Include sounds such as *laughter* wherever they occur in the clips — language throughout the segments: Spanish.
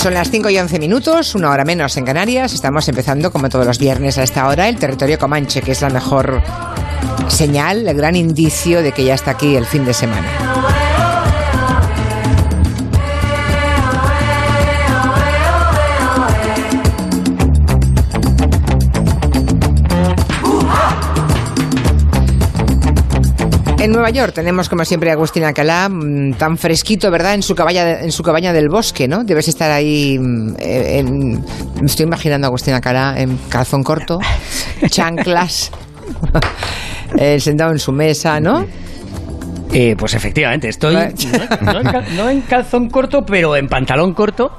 Son las 5 y 11 minutos, una hora menos en Canarias. Estamos empezando, como todos los viernes a esta hora, el territorio Comanche, que es la mejor señal, el gran indicio de que ya está aquí el fin de semana. En Nueva York tenemos como siempre a Agustín Alcalá, mm, tan fresquito, ¿verdad? En su cabaña, en su cabaña del bosque, ¿no? Debes estar ahí, mm, eh, en, me estoy imaginando a Agustín Alcalá en calzón corto, *laughs* chanclas, *laughs* eh, sentado en su mesa, ¿no? Eh, pues efectivamente, estoy no, no en cal- no en calzón corto, pero en pantalón corto,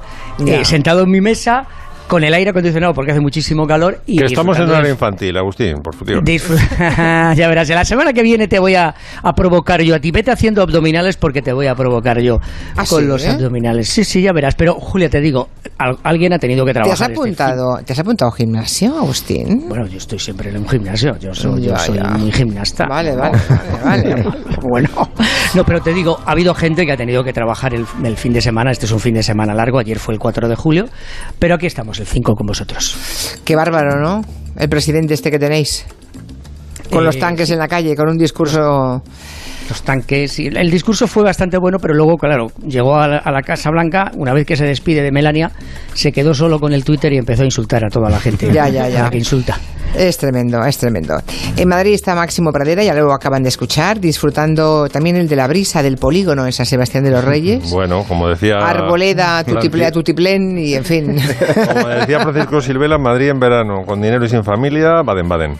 eh, sentado en mi mesa, con el aire acondicionado porque hace muchísimo calor. Y Que estamos en de- infantil, Agustín, por favor. Disfr- *laughs* ya verás, la semana que viene te voy a, a provocar yo a ti. Vete haciendo abdominales porque te voy a provocar yo ¿Ah, con sí, los eh? abdominales. Sí, sí, ya verás. Pero, Julia, te digo, al- alguien ha tenido que ¿Te trabajar. has este apuntado, ¿te has apuntado a gimnasio, Agustín? Bueno, yo estoy siempre en un gimnasio. Yo soy, yo soy muy gimnasta. Vale, vale, vale, vale. *laughs* bueno, no, pero te digo, ha habido gente que ha tenido que trabajar el, el fin de semana. Este es un fin de semana largo. Ayer fue el 4 de julio. Pero aquí estamos, el 5 con vosotros. Qué bárbaro, ¿no? El presidente este que tenéis. Con los Eh, tanques en la calle, con un discurso... los tanques. y el discurso fue bastante bueno, pero luego, claro, llegó a la, a la Casa Blanca, una vez que se despide de Melania, se quedó solo con el Twitter y empezó a insultar a toda la gente. *laughs* Ya, ya, ya. la que insulta. Es tremendo, es tremendo. En Madrid está Máximo Pradera, ya lo acaban de escuchar, disfrutando también el de la brisa del polígono en San Sebastián de los Reyes. Bueno, como decía... Arboleda, tutiplea, Franci- tutiplén y en fin. Como decía Francisco Silvela, Madrid en verano, con dinero y sin familia, Baden-Baden.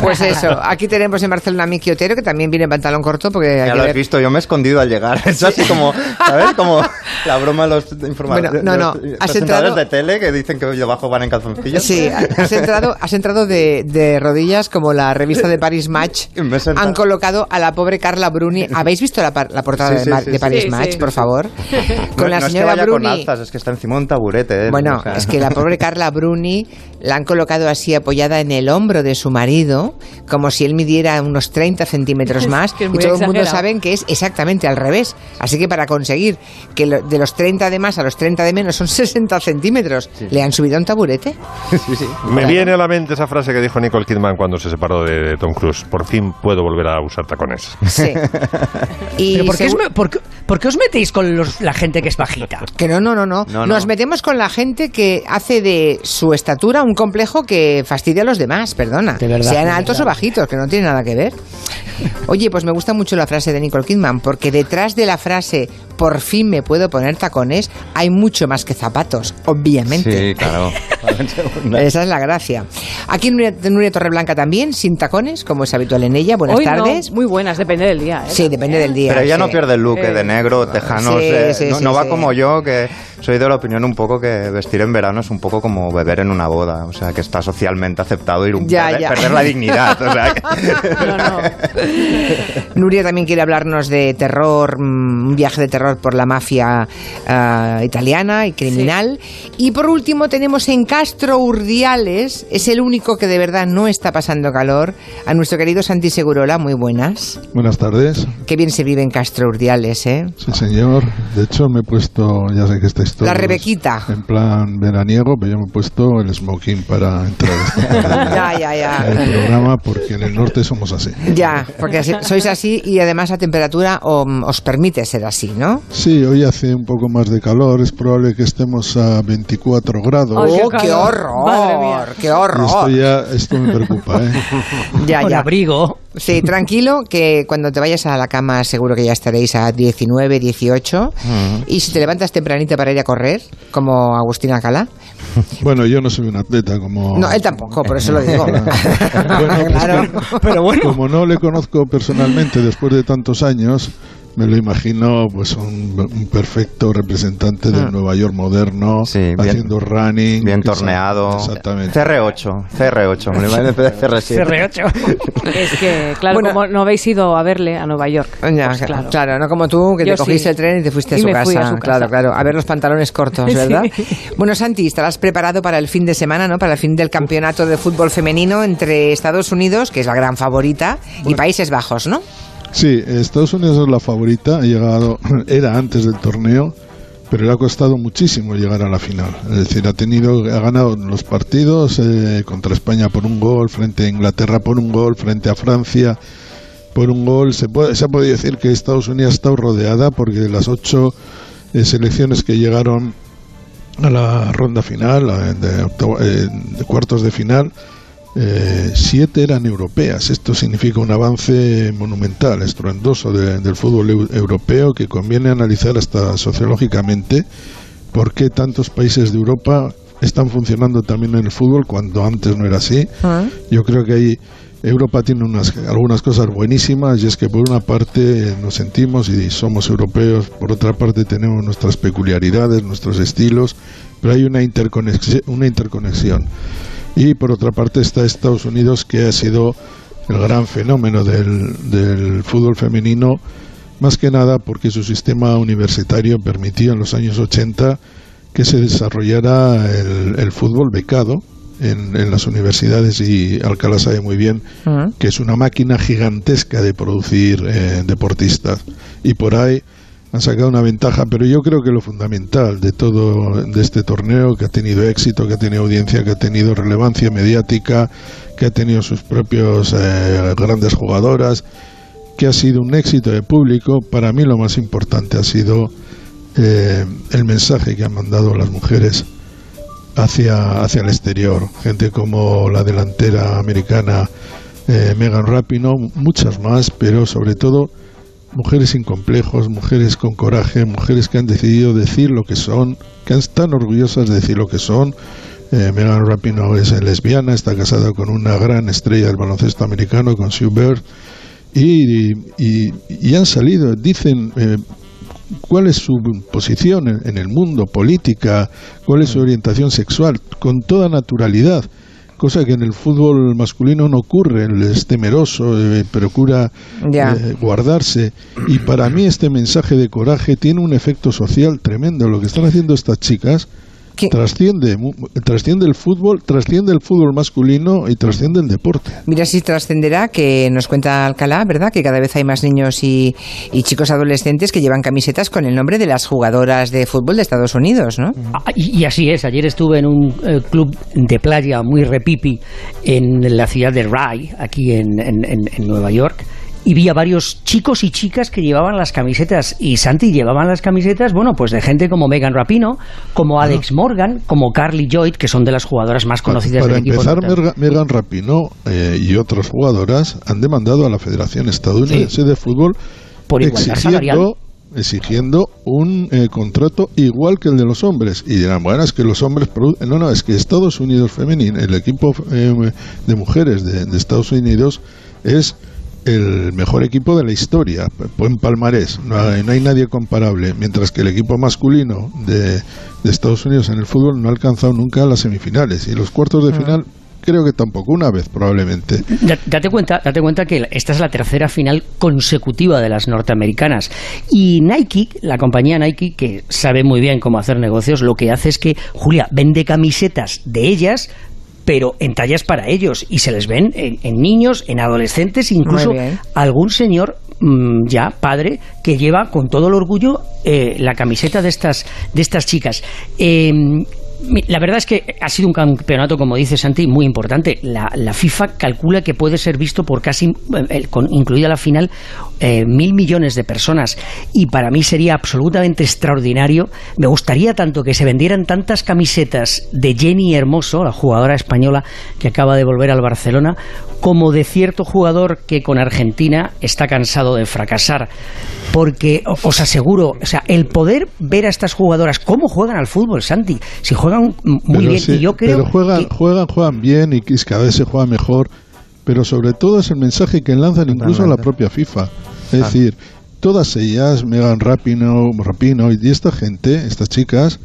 Pues eso, aquí tenemos en Barcelona a Miki Otero, que también viene en pantalón corto porque Ya lo has ver- visto, yo me he escondido al llegar. *laughs* Es así como, ¿sabes? Como la broma de los informadores Bueno, no, no, los has entrado- de tele que dicen que debajo van en calzoncillos. Sí, has entrado, has entrado de, de rodillas como la revista de Paris Match. *laughs* Me he sentado. Han colocado a la pobre Carla Bruni. *laughs* ¿Habéis visto la, portada Sí, de, sí, Ma- sí, de sí. Paris Sí, Match, sí. por favor? *laughs* Con no, la no es que señora vaya Bruni. con alzas, es que está encima de un taburete. ¿eh? Bueno, O sea, es que la pobre Carla Bruni la han colocado así apoyada en el hombro de su marido, como si él midiera unos 30 centímetros más. que es y todo el mundo sabe que es exactamente al revés. Así que para conseguir que lo- de los 30 de más a los 30 de menos son 60 centímetros, le han subido a un taburete. sí, sí. Me viene a la mente esa frase que dijo Nicole Kidman cuando se separó de Tom Cruise. Por fin puedo volver a usar tacones. Sí. *laughs* Y ¿Pero por qué, os por por qué os metéis con los- la gente que es bajita? *laughs* Que no, no, no, no, No, Nos no. metemos con la gente que hace de su estatura un complejo que fastidia a los demás, perdona. De verdad, Sean de altos verdad. o bajitos, que no tiene nada que ver. Oye, pues me gusta mucho la frase de Nicole Kidman, porque detrás de la frase por fin me puedo poner tacones, hay mucho más que zapatos, obviamente. Sí, claro. *laughs* Esa es la gracia. Aquí Nuria, Nuria Torreblanca también, sin tacones, como es habitual en ella. Buenas Hoy no, tardes. muy buenas, depende del día. ¿eh? Sí, depende del día. Pero ella no sí. pierde el look eh, de negro, tejano. Sí, eh, sí, no, sí, no va como yo, que soy de la opinión un poco que vestir en verano es un poco como beber en una boda. O sea, que está socialmente aceptado ir un Ya, perder, ya. perder la dignidad. O sea, que- *laughs* No, no. Nuria también quiere hablarnos de terror, mm, un viaje de terror por la mafia ah, italiana y criminal. Y por último tenemos en Castro Urdiales, es el único que de verdad no está pasando calor, a nuestro querido Santi Segurola, muy buenas. Buenas tardes. Qué bien se vive en Castro Urdiales, ¿eh? Sí, señor. De hecho, me he puesto, ya sé que esta historia. La Rebequita. En plan veraniego, pero yo me he puesto el smoking para entrar *laughs* Ya, ya, ya. en el programa porque en el norte somos así. Ya, porque sois así y además la temperatura os permite ser así, ¿no? Sí, hoy hace un poco más de calor. Es probable que estemos a 24 grados. ¡Oh, qué qué calor! Madre mía. horror! ¡Qué Y esto horror! ya, esto me preocupa, ¿eh? *laughs* Ya, ya. abrigo. Sí, tranquilo, que cuando te vayas a la cama seguro que ya estaréis a 19, 18. Y si te levantas tempranito para ir a correr, como Agustín Alcalá. *laughs* Bueno, yo no soy un atleta como... No, él tampoco, por eso lo digo. *laughs* Bueno, pues claro. Pero bueno. Como no le conozco personalmente después de tantos años, me lo imagino pues un, un perfecto representante del Ah. Nueva York moderno, Sí, bien- haciendo running. bien torneado. Exactamente. CR8, CR8, me lo imagino en vez de CR7. CR8. *laughs* Es que, claro, Bueno. como no habéis ido a verle a Nueva York. Ya, pues claro. claro. no como tú, que Yo te cogiste sí. el tren y te fuiste a su, me casa. fui a su casa. Claro, claro. A ver los pantalones cortos, *laughs* Sí. ¿verdad? Bueno, Santi, estarás preparado para el fin de semana, ¿no? Para el fin del campeonato de fútbol femenino entre Estados Unidos, que es la gran favorita, y Países Bajos, ¿no? Sí, Estados Unidos es la favorita, ha llegado, *clears throat* era antes del torneo, pero le ha costado muchísimo llegar a la final. Es decir, ha tenido, ha ganado los partidos eh, contra España por un gol, frente a Inglaterra por un gol, frente a Francia por un gol. Se, puede, se ha podido decir que Estados Unidos ha estado rodeada porque de las ocho eh, selecciones que llegaron a la ronda final, de, octavo- eh, de cuartos de final, eh, siete eran europeas. Esto significa un avance monumental, estruendoso de- del fútbol eu- europeo que conviene analizar hasta sociológicamente por qué tantos países de Europa están funcionando también en el fútbol cuando antes no era así. Ah. Yo creo que ahí Europa tiene unas, algunas cosas buenísimas y es que por una parte nos sentimos y somos europeos, por otra parte tenemos nuestras peculiaridades, nuestros estilos, pero hay una interconexión, una interconexión. Y por otra parte está Estados Unidos que ha sido el gran fenómeno del, del fútbol femenino, más que nada porque su sistema universitario permitió en los años 80 que se desarrollara el, el fútbol becado en, en las universidades y Alcalá sabe muy bien que es una máquina gigantesca de producir eh, deportistas. Y por ahí han sacado una ventaja, pero yo creo que lo fundamental de todo de este torneo que ha tenido éxito, que ha tenido audiencia, que ha tenido relevancia mediática, que ha tenido sus propios eh, grandes jugadoras, que ha sido un éxito de público, para mí lo más importante ha sido eh, el mensaje que han mandado las mujeres hacia, hacia el exterior. Gente como la delantera americana eh, Megan Rapinoe, muchas más, pero sobre todo mujeres sin complejos, mujeres con coraje, mujeres que han decidido decir lo que son, que están orgullosas de decir lo que son. Eh, Megan Rapinoe es lesbiana, está casada con una gran estrella del baloncesto americano, con Sue Bird, y, y- y han salido, dicen eh, cuál es su posición en, en el mundo, política, cuál es su orientación sexual, con toda naturalidad, cosa que en el fútbol masculino no ocurre, él es temeroso, eh, procura eh, guardarse, y para mí este mensaje de coraje tiene un efecto social tremendo, lo que están haciendo estas chicas ¿Qué? trasciende, trasciende el fútbol, trasciende el fútbol masculino y trasciende el deporte. Mira si trascenderá que nos cuenta Alcalá, ¿verdad? Que cada vez hay más niños y, y chicos adolescentes que llevan camisetas con el nombre de las jugadoras de fútbol de Estados Unidos, ¿no? Ah, Y, y así es, ayer estuve en un eh, club de playa muy repipi en la ciudad de Rye, aquí en, en- en- en Nueva York, y vi a varios chicos y chicas que llevaban las camisetas, y Santi llevaban las camisetas, bueno, pues de gente como Megan Rapino, como Alex Morgan, como Carly Lloyd, que son de las jugadoras más conocidas Para del equipo. empezar, norte- Merga- Megan Rapinoe eh, y otras jugadoras han demandado a la Federación Estadounidense de Fútbol Por igualdad salarial. exigiendo, exigiendo un eh, contrato igual que el de los hombres. Y dirán, bueno, es que los hombres... produ- No, no, es que Estados Unidos Femenino, el equipo eh, de mujeres de, de Estados Unidos es el mejor equipo de la historia, buen palmarés, no hay, no hay nadie comparable, mientras que el equipo masculino de, de Estados Unidos en el fútbol no ha alcanzado nunca las semifinales y los cuartos de final creo que tampoco, una vez probablemente. Da- Date cuenta, date cuenta que esta es la tercera final consecutiva de las norteamericanas. Y Nike, la compañía Nike, que sabe muy bien cómo hacer negocios, lo que hace es que, Julia, vende camisetas de ellas pero en tallas para ellos y se les ven en, en niños, en adolescentes, incluso algún señor mm, ya padre que lleva con todo el orgullo eh, la camiseta de estas de estas chicas. Eh, mi- la verdad es que ha sido un campeonato, como dice Santi, muy importante. La, FIFA calcula que puede ser visto por casi, incluida la final, eh, mil millones de personas. Y para mí sería absolutamente extraordinario. Me gustaría tanto que se vendieran tantas camisetas de Jenny Hermoso, la jugadora española que acaba de volver al Barcelona, como de cierto jugador que con Argentina está cansado de fracasar. Porque os aseguro, o sea, el poder ver a estas jugadoras cómo juegan al fútbol, Santi, si juegan muy Pero bien, sí, y yo creo pero juegan, que- juegan, juegan bien y cada vez se juega mejor, pero sobre todo es el mensaje que lanzan incluso a la propia FIFA. Es decir, todas ellas, Megan Rapino, Rapino y esta gente, estas chicas,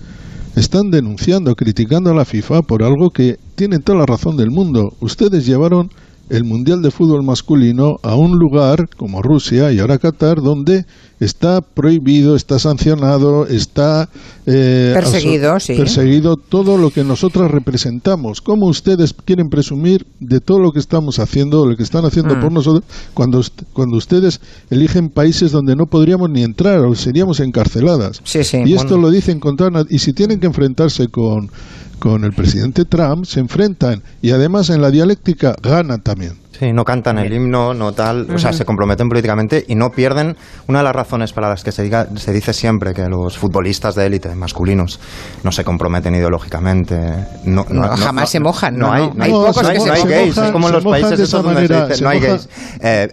están denunciando, criticando a la FIFA por algo que tienen toda la razón del mundo. Ustedes llevaron el Mundial de Fútbol masculino a un lugar como Rusia y ahora Qatar, donde está prohibido, está sancionado, está eh, Perseguido, sí. perseguido todo lo que nosotros representamos. ¿Cómo ustedes quieren presumir de todo lo que estamos haciendo, lo que están haciendo Mm. por nosotros, cuando, cuando ustedes eligen países donde no podríamos ni entrar o seríamos encarceladas? Sí, sí. Y esto lo dicen con toda na- Y si tienen que enfrentarse con, con el presidente Trump, se enfrentan. Y además en la dialéctica ganan también. Sí, no cantan el himno, no tal, o sea, se comprometen políticamente y no pierden. Una de las razones para las que se, diga, se dice siempre que los futbolistas de élite masculinos no se comprometen ideológicamente, no, No, jamás se mojan, no, hay, no. Hay pocos no hay- que se no hay mojan. gays, es como en los países donde se dice, se no hay gays. Eh,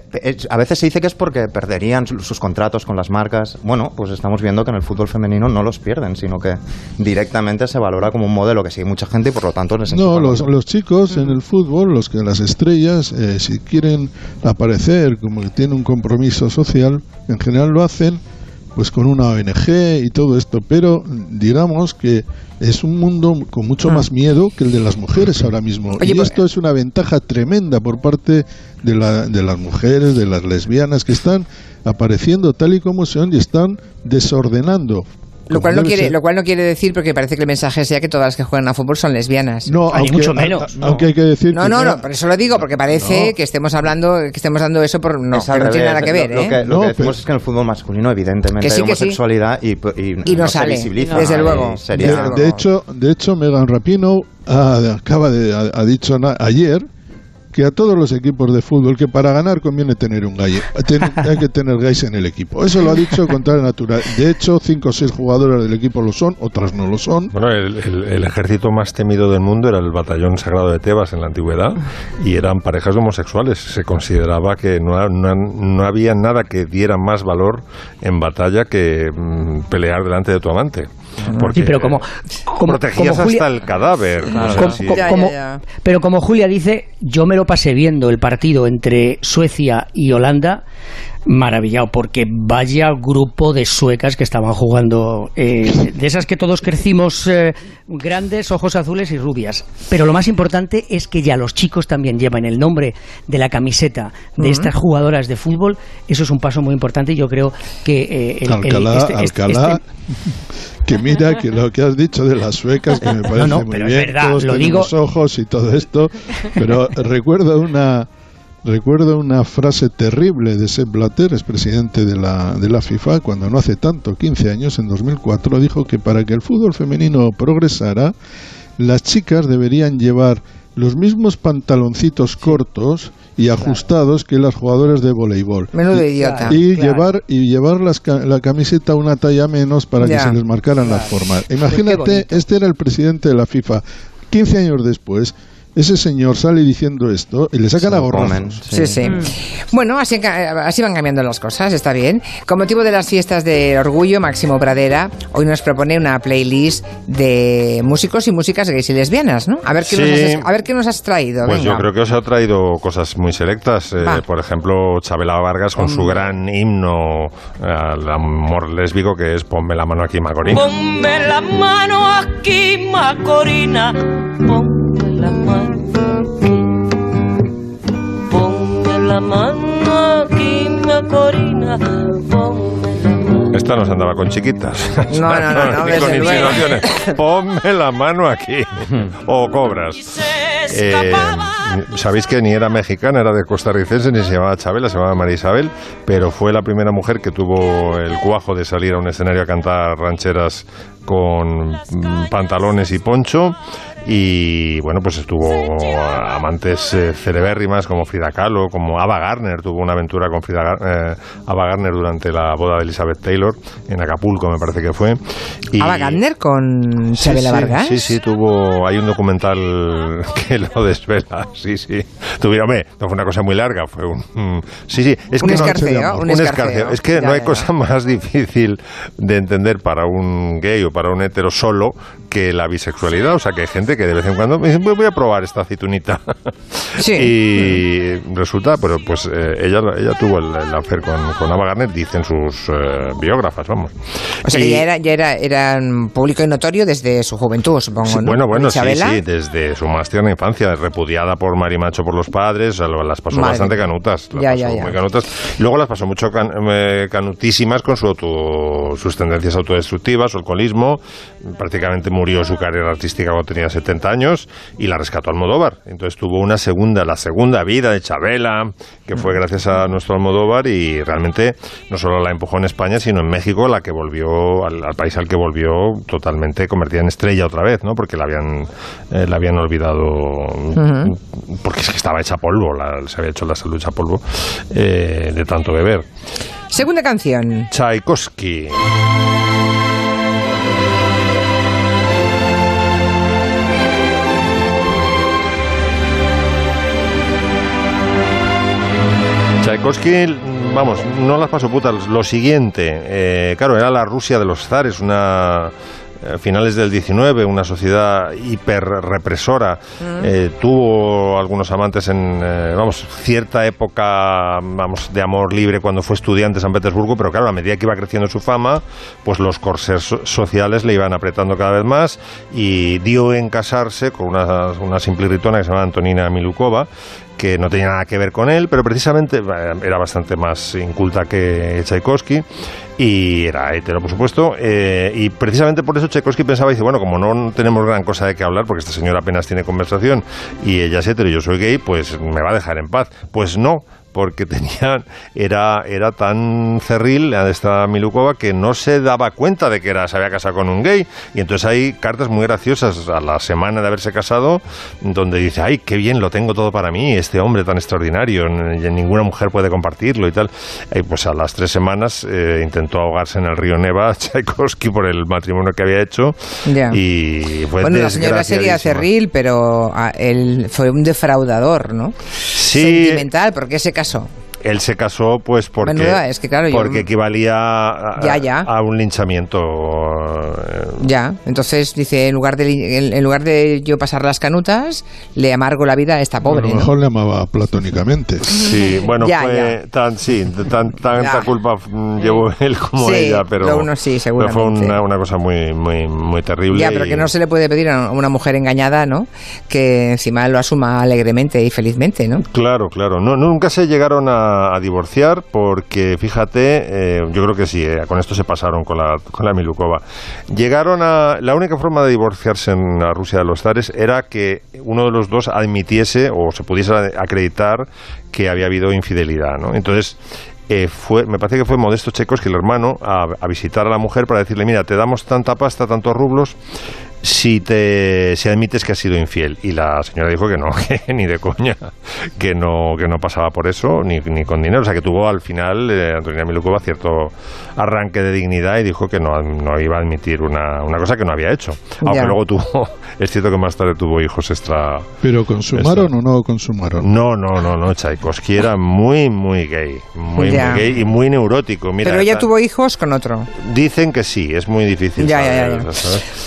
a veces se dice que es porque perderían su- sus contratos con las marcas. Bueno, pues estamos viendo que en el fútbol femenino no los pierden, sino que directamente se valora como un modelo que sigue mucha gente y por lo tanto les No, los, chicos en el fútbol, los que las estrellas, eh, si quieren aparecer como que tienen un compromiso social, en general lo hacen pues con una ONG y todo esto, pero digamos que es un mundo con mucho más miedo que el de las mujeres ahora mismo. Oye, y pues- esto es una ventaja tremenda por parte de, la, de las mujeres, de las lesbianas que están apareciendo tal y como son y están desordenando. Lo cual, no quiere, ser. lo cual no quiere decir, porque parece que el mensaje sea que todas las que juegan a fútbol son lesbianas. No, aunque, mucho menos, a- no. aunque hay que decir No, que no, no, por eso lo digo, porque parece No. que estemos hablando, que estemos dando eso por no, Es que no tiene nada que ver, lo, ¿eh? lo que, lo No, que decimos pero- es que en el fútbol masculino evidentemente Que sí, hay que sí. homosexualidad y, y, Y no no sale, se visibiliza. desde luego, sería- desde De, luego. de hecho, de hecho, Megan Rapinoe ha- acaba de ha, ha dicho na- ayer que a todos los equipos de fútbol que para ganar conviene tener un gay, ten- *laughs* hay que tener gays en el equipo. Eso lo ha dicho con tal natural. De hecho, cinco o seis jugadoras del equipo lo son, otras no lo son. Bueno, el, el- el ejército más temido del mundo era el batallón sagrado de Tebas en la antigüedad y eran parejas homosexuales. Se consideraba que no, no, han- no había nada que diera más valor en batalla que mm, pelear delante de tu amante. Porque Sí, pero como, como, protegías como Julia- hasta el cadáver. sí. Ya, ya, ya. Pero como Julia dice, yo me lo pasé viendo el partido entre Suecia y Holanda, maravillado, porque vaya grupo de suecas que estaban jugando, eh, de esas que todos crecimos eh, grandes, ojos azules y rubias. Pero lo más importante es que ya los chicos también llevan el nombre de la camiseta de estas jugadoras de fútbol. Eso es un paso muy importante y yo creo que eh, el- el- Alcalá, este- este- Alcalá, este- que mira que lo que has dicho de las suecas, que me parece no, muy pero es bien, verdad, todos lo digo- ojos y todo esto, pero recuerdo una recuerdo una frase terrible de Sepp Blatter, expresidente de la, de la FIFA, cuando no hace tanto, 15 años, en 2004, dijo que para que el fútbol femenino progresara, las chicas deberían llevar los mismos pantaloncitos cortos y ajustados que las jugadoras de voleibol. Menudo idiota. y claro. llevar y llevar las la camiseta una talla menos para Ya. que se les marcaran las formas. Imagínate, este era el presidente de la FIFA. 15 años después, ese señor sale diciendo esto y le sacan a gorrazos. Sí, sí. Bueno, así, ca- así van cambiando las cosas, está bien. Con motivo de las fiestas del orgullo, Máximo Pradera hoy nos propone una playlist de músicos y músicas gays y lesbianas, ¿no? A ver qué, Sí. nos, has, a ver qué nos has traído. Pues venga. yo creo que os ha traído cosas muy selectas. Eh, por ejemplo, Chabela Vargas con su Hombre. gran himno al amor lésbico que es Ponme la mano aquí, Macorina. Ponme la mano aquí, Macorina. Ponme la mano aquí. Ponme la mano aquí. Ponme la mano. Esta nos andaba con chiquitas. No, no, no, *laughs* no, desde con insinuaciones. Ponme la mano aquí. *laughs* o cobras. Se Eh. Sabéis que ni era mexicana, era de costarricense, ni se llamaba Chabela, se llamaba María Isabel, pero fue la primera mujer que tuvo el cuajo de salir a un escenario a cantar rancheras con pantalones y poncho. Y bueno, pues estuvo amantes eh, celebérrimas como Frida Kahlo, como Ava Gardner, tuvo una aventura con Frida eh, Ava Gardner durante la boda de Elizabeth Taylor en Acapulco, me parece que fue. Y- Ava Gardner con Sí, Chabela sí, Vargas. Sí, sí, tuvo. Hay un documental *laughs* que lo desvela. *laughs* Sí, sí. Tuvieron, no fue una cosa muy larga, fue un. mm, sí, sí. Es Un que no- escarceo, un un escarceo. Es que Ya, no hay cosa *laughs* más difícil de entender para un gay o para un hetero solo que la bisexualidad. O sea, que hay gente que de vez en cuando me dice, "Voy- a probar esta aceitunita. *laughs* Sí. y resulta, pero pues eh, ella, ella tuvo el, el affair con, con Ava Gardner, dicen sus eh, biógrafas, vamos. O sea, Y- que ya era, ya era, era público y notorio desde su juventud, supongo, Sí, ¿no? bueno, bueno, sí, sí, desde su más tierna infancia, repudiada por Marimacho por los padres, las pasó Madre bastante canutas, las Ya, pasó ya, ya. muy canutas. Luego las pasó mucho can- eh, canutísimas con su auto- sus tendencias autodestructivas, su alcoholismo, prácticamente murió su carrera artística cuando tenía 70 años y la rescató Almodóvar. Entonces tuvo una segunda, la segunda vida de Chabela, que fue gracias a nuestro Almodóvar y realmente no solo la empujó en España, sino en México, la que volvió al, al país al que volvió totalmente convertida en estrella otra vez, ¿no? Porque la habían, eh, la habían olvidado, porque es que estaba hecha polvo, la- se había hecho la salud hecha polvo eh, de tanto beber. Segunda canción. Tchaikovsky. Tchaikovsky, vamos, no las paso putas. Lo siguiente, eh, claro, era la Rusia de los zares, una eh, finales del 19, una sociedad hiper represora. Eh, tuvo algunos amantes en, eh, vamos, cierta época, vamos, de amor libre cuando fue estudiante en San Petersburgo, pero claro, a medida que iba creciendo su fama, pues los corsés so- sociales le iban apretando cada vez más y dio en casarse con una, una simple gritona que se llama Antonina Milukova, que no tenía nada que ver con él, pero precisamente eh, era bastante más inculta que Tchaikovsky y era hetero, por supuesto, eh, y precisamente por eso Tchaikovsky pensaba, dice, bueno, como no tenemos gran cosa de qué hablar, porque esta señora apenas tiene conversación y ella es hetero y yo soy gay, pues me va a dejar en paz. Pues no, porque tenían, era, era tan cerril la de esta Milukova que no se daba cuenta de que era, se había casado con un gay. Y entonces hay cartas muy graciosas a la semana de haberse casado, donde dice, ay, qué bien, lo tengo todo para mí, este hombre tan extraordinario, n- ninguna mujer puede compartirlo y tal. Y pues a las tres semanas eh, intentó ahogarse en el río Neva *laughs* Tchaikovsky por el matrimonio que había hecho. Ya. Y fue Bueno, la señora sería cerril, pero ah, él fue un defraudador, ¿no? Sí, Sentimental, ¿por qué se casó? eso. Él se casó pues porque, Menuda, es que claro, yo- porque equivalía a, Ya, ya. a un linchamiento. eh, Ya, entonces dice, en lugar de en, lugar de yo pasar las canutas, le amargo la vida a esta a pobre. lo ¿no? mejor le amaba platónicamente. Sí, bueno, Ya, fue tan, sí, tan, tanta Ya. culpa mm, llevó él como Sí, ella, pero, lo uno sí, pero fue una, una cosa muy, muy, muy terrible. Ya, pero y- que no se le puede pedir a una mujer engañada, ¿no? Que encima lo asuma alegremente y felizmente, ¿no? Claro, claro. No, nunca se llegaron a, a divorciar porque, fíjate, eh, yo creo que sí, eh, con esto se pasaron con la, con la Milukova. Llegaron a... La única forma de divorciarse en la Rusia de los zares era que uno de los dos admitiese o se pudiese acreditar que había habido infidelidad, ¿no? Entonces... eh, fue, me parece que fue Modesto Checos, el hermano, a, a visitar a la mujer para decirle, mira, te damos tanta pasta, tantos rublos, si te si admites que has sido infiel y la señora dijo que no *laughs* que ni de coña que no que no pasaba por eso ni, ni con dinero o sea que tuvo al final eh, Antonina Milukova cierto arranque de dignidad y dijo que no, no iba a admitir una, una cosa que no había hecho aunque Ya. luego tuvo *laughs* es cierto que más tarde tuvo hijos extra Pero consumaron o no consumaron. no no no no Tchaikovsky era muy muy gay muy, gay y muy neurótico Mira, pero ella esta- tuvo hijos con otro. dicen que sí es muy difícil Ya, ya, ya.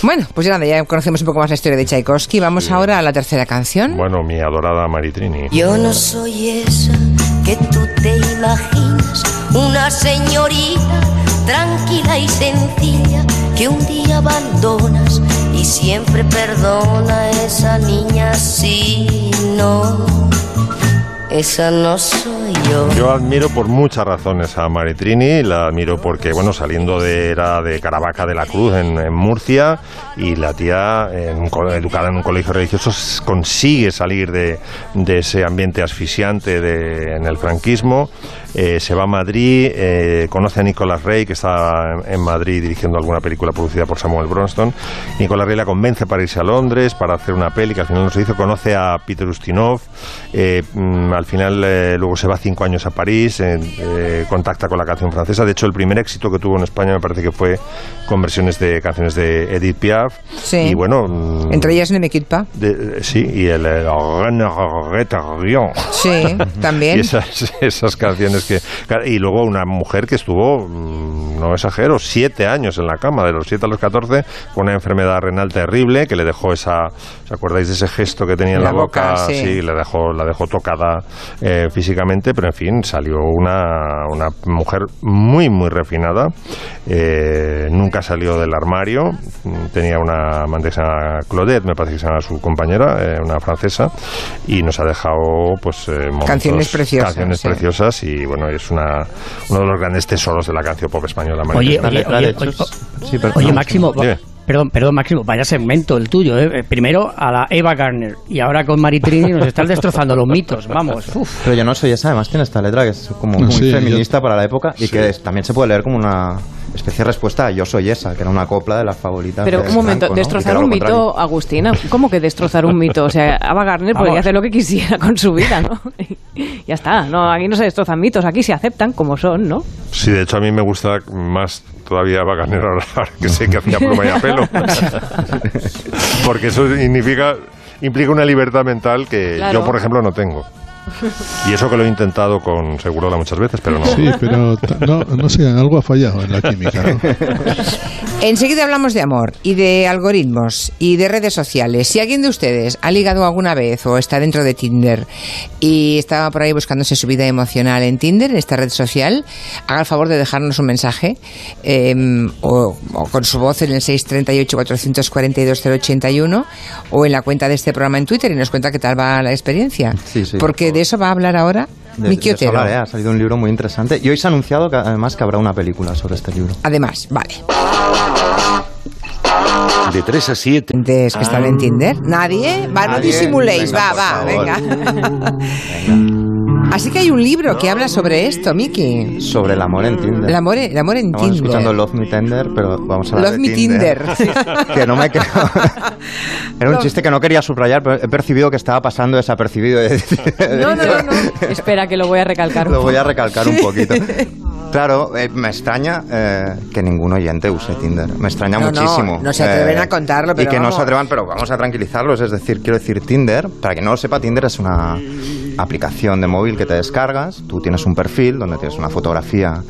Bueno, pues ya nada, ya conocemos un poco más la historia de Tchaikovsky. Vamos ahora a la tercera canción. bueno mi adorada Maritrini Yo no soy esa que tú te imaginas, una señorita tranquila y sencilla que un día abandonas y siempre perdona a esa niña si no. Esa no soy yo. Yo admiro por muchas razones a Maritrini, la admiro porque, bueno, saliendo de, era de Caravaca de la Cruz en, Murcia y la tía, educada en un colegio religioso, consigue salir de, ese ambiente asfixiante de, en el franquismo, eh, se va a Madrid, eh, conoce a Nicolás Rey, que está en, en Madrid dirigiendo alguna película producida por Samuel Bronston. Nicolás Rey la convence para irse a Londres, para hacer una peli que al final no se hizo, conoce a Peter Ustinov, eh, mm, al final eh, luego se va cinco años a París, eh, eh, contacta con la canción francesa. De hecho, el primer éxito que tuvo en España me parece que fue con versiones de canciones de Edith Piaf. Sí. Y bueno... mm, Entre ellas Ne me de- sí, y el... eh. Sí, *laughs* también. Y esas, esas canciones que... Y luego una mujer que estuvo, mm, no exagero, siete años en la cama, de los siete a los 14, con una enfermedad renal terrible que le dejó esa... ¿Os acordáis de ese gesto que tenía en La la, boca, sí. le dejó, la dejó tocada eh, físicamente, pero en fin, salió una, una mujer muy, muy refinada. Eh, nunca salió del armario. Tenía una amante Claudette, me parece que se llama su compañera, eh, una francesa, y nos ha dejado pues eh, momentos- Canciones preciosas, canciones sí. preciosas y bueno, es una, uno de los grandes tesoros de la canción pop española. Oye, oye, Teresa. oye, de hecho, oye, sí, pero- oye, no, Máximo, Dime. Perdón, perdón, Máximo, vaya segmento el tuyo, ¿eh? Primero a la Eva Garner y ahora con Maritrini nos están destrozando los mitos, vamos. uf. Pero yo no soy esa, además tiene esta letra que es como muy Sí, yo- feminista para la época y que es- también se puede leer como una especie de respuesta a Yo soy esa, que era una copla de las favoritas. Pero de un momento, destrozar un contrario. mito, Agustina. ¿Cómo que destrozar un mito? O sea, Ava Gardner podría hacer lo que quisiera con su vida, ¿no? *laughs* ya está. No, aquí no se destrozan mitos, aquí se aceptan como son, ¿no? Sí, de hecho a mí me gusta más todavía Bacanero ahora *laughs* ahora que sé que hacía pluma y a pelo. *laughs* Porque eso significa implica una libertad mental que Claro. yo, por ejemplo, no tengo. *laughs* Y eso que lo he intentado con Segurola muchas veces, pero no. Sí, pero no, no sé, algo ha fallado en la química. ¿no? *laughs* Enseguida hablamos de amor y de algoritmos y de redes sociales. Si alguien de ustedes ha ligado alguna vez o está dentro de Tinder y estaba por ahí buscándose su vida emocional en Tinder, en esta red social, haga el favor de dejarnos un mensaje eh, o, o con su voz en el 638-442-081 o en la cuenta de este programa en Twitter y nos cuenta qué tal va la experiencia. Sí, sí, Porque de eso va a hablar ahora De- Miki Otero. hablaré, ha salido un libro muy interesante y hoy se ha anunciado que además que habrá una película sobre este libro. Además, vale. De 3 a 7. ¿Entes que están en Tinder? ¿Nadie? Va, no Nadie. disimuléis, Venga, va, va, favor. venga. *laughs* Así que hay un libro que habla sobre esto, Miki. Sobre el amor en Tinder. El amor, el amor en Estamos Tinder. escuchando Love Me Tender, pero vamos a hablar Love de Me Tinder. *laughs* que no me creo. Era un chiste que no quería subrayar, pero he percibido que estaba pasando desapercibido. *laughs* No, no, no, no. Espera, que lo voy a recalcar. un Lo voy a recalcar un poquito. Claro, eh, me extraña eh, que ningún oyente use Tinder. Me extraña No, no, muchísimo. Eh, no se atreven a contarlo, pero Y que no vamos. se atrevan, pero vamos a tranquilizarlos. Es decir, quiero decir, Tinder, para quien no lo sepa, Tinder es una aplicación de móvil que te descargas. Tú tienes un perfil donde tienes una fotografía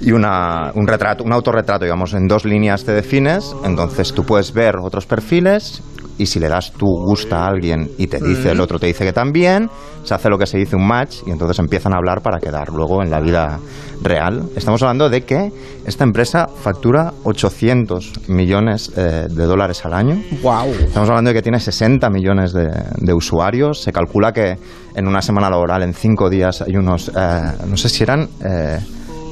y una, un retrato, un autorretrato, digamos, en dos líneas te defines. Entonces tú puedes ver otros perfiles y si le das tú gusta a alguien y te dice, el otro te dice que también, se hace lo que se dice un match y entonces empiezan a hablar para quedar luego en la vida real. Estamos hablando de que esta empresa factura 800 millones eh, de dólares al año. Wow. Estamos hablando de que tiene 60 millones de, de usuarios. Se calcula que en una semana laboral, en cinco días, hay unos, eh, no sé si eran eh,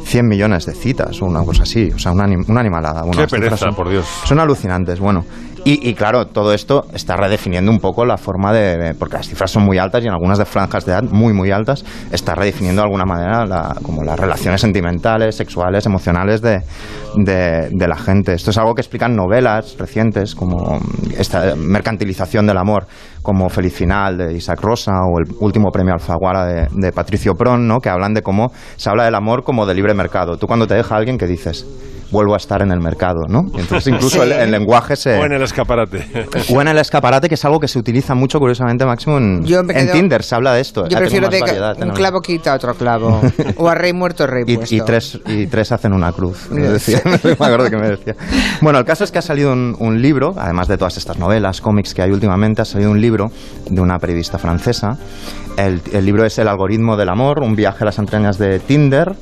100 millones de citas o una cosa así. O sea, una, una animalada. Qué pereza, son- por Dios. Son alucinantes, bueno. Y, y claro, todo esto está redefiniendo un poco la forma de, de- Porque las cifras son muy altas y en algunas de franjas de edad muy, muy altas, está redefiniendo de alguna manera la- como las relaciones sentimentales, sexuales, emocionales de, de, de la gente. Esto es algo que explican novelas recientes, como esta mercantilización del amor, como Feliz Final de Isaac Rosa o el último premio Alfaguara de, de Patricio Pron, ¿no? que hablan de cómo se habla del amor como de libre mercado. Tú cuando te deja alguien que dices, vuelvo a estar en el mercado, ¿no? Entonces *laughs* incluso Sí. el, el lenguaje se... escaparate. *laughs* O en el escaparate, que es algo que se utiliza mucho, curiosamente, Máximo, en, Yo me en quedo- Tinder se habla de esto. Yo prefiero de variedad, un clavo quita otro clavo. *laughs* o a rey muerto, rey Y, puesto. y tres, y tres hacen una cruz. *laughs* me decía. me acuerdo que me decía. Bueno, el caso es que ha salido un, un libro, además de todas estas novelas, cómics que hay últimamente, ha salido un libro de una periodista francesa. El, el libro es El algoritmo del amor, un viaje a las entrañas de Tinder.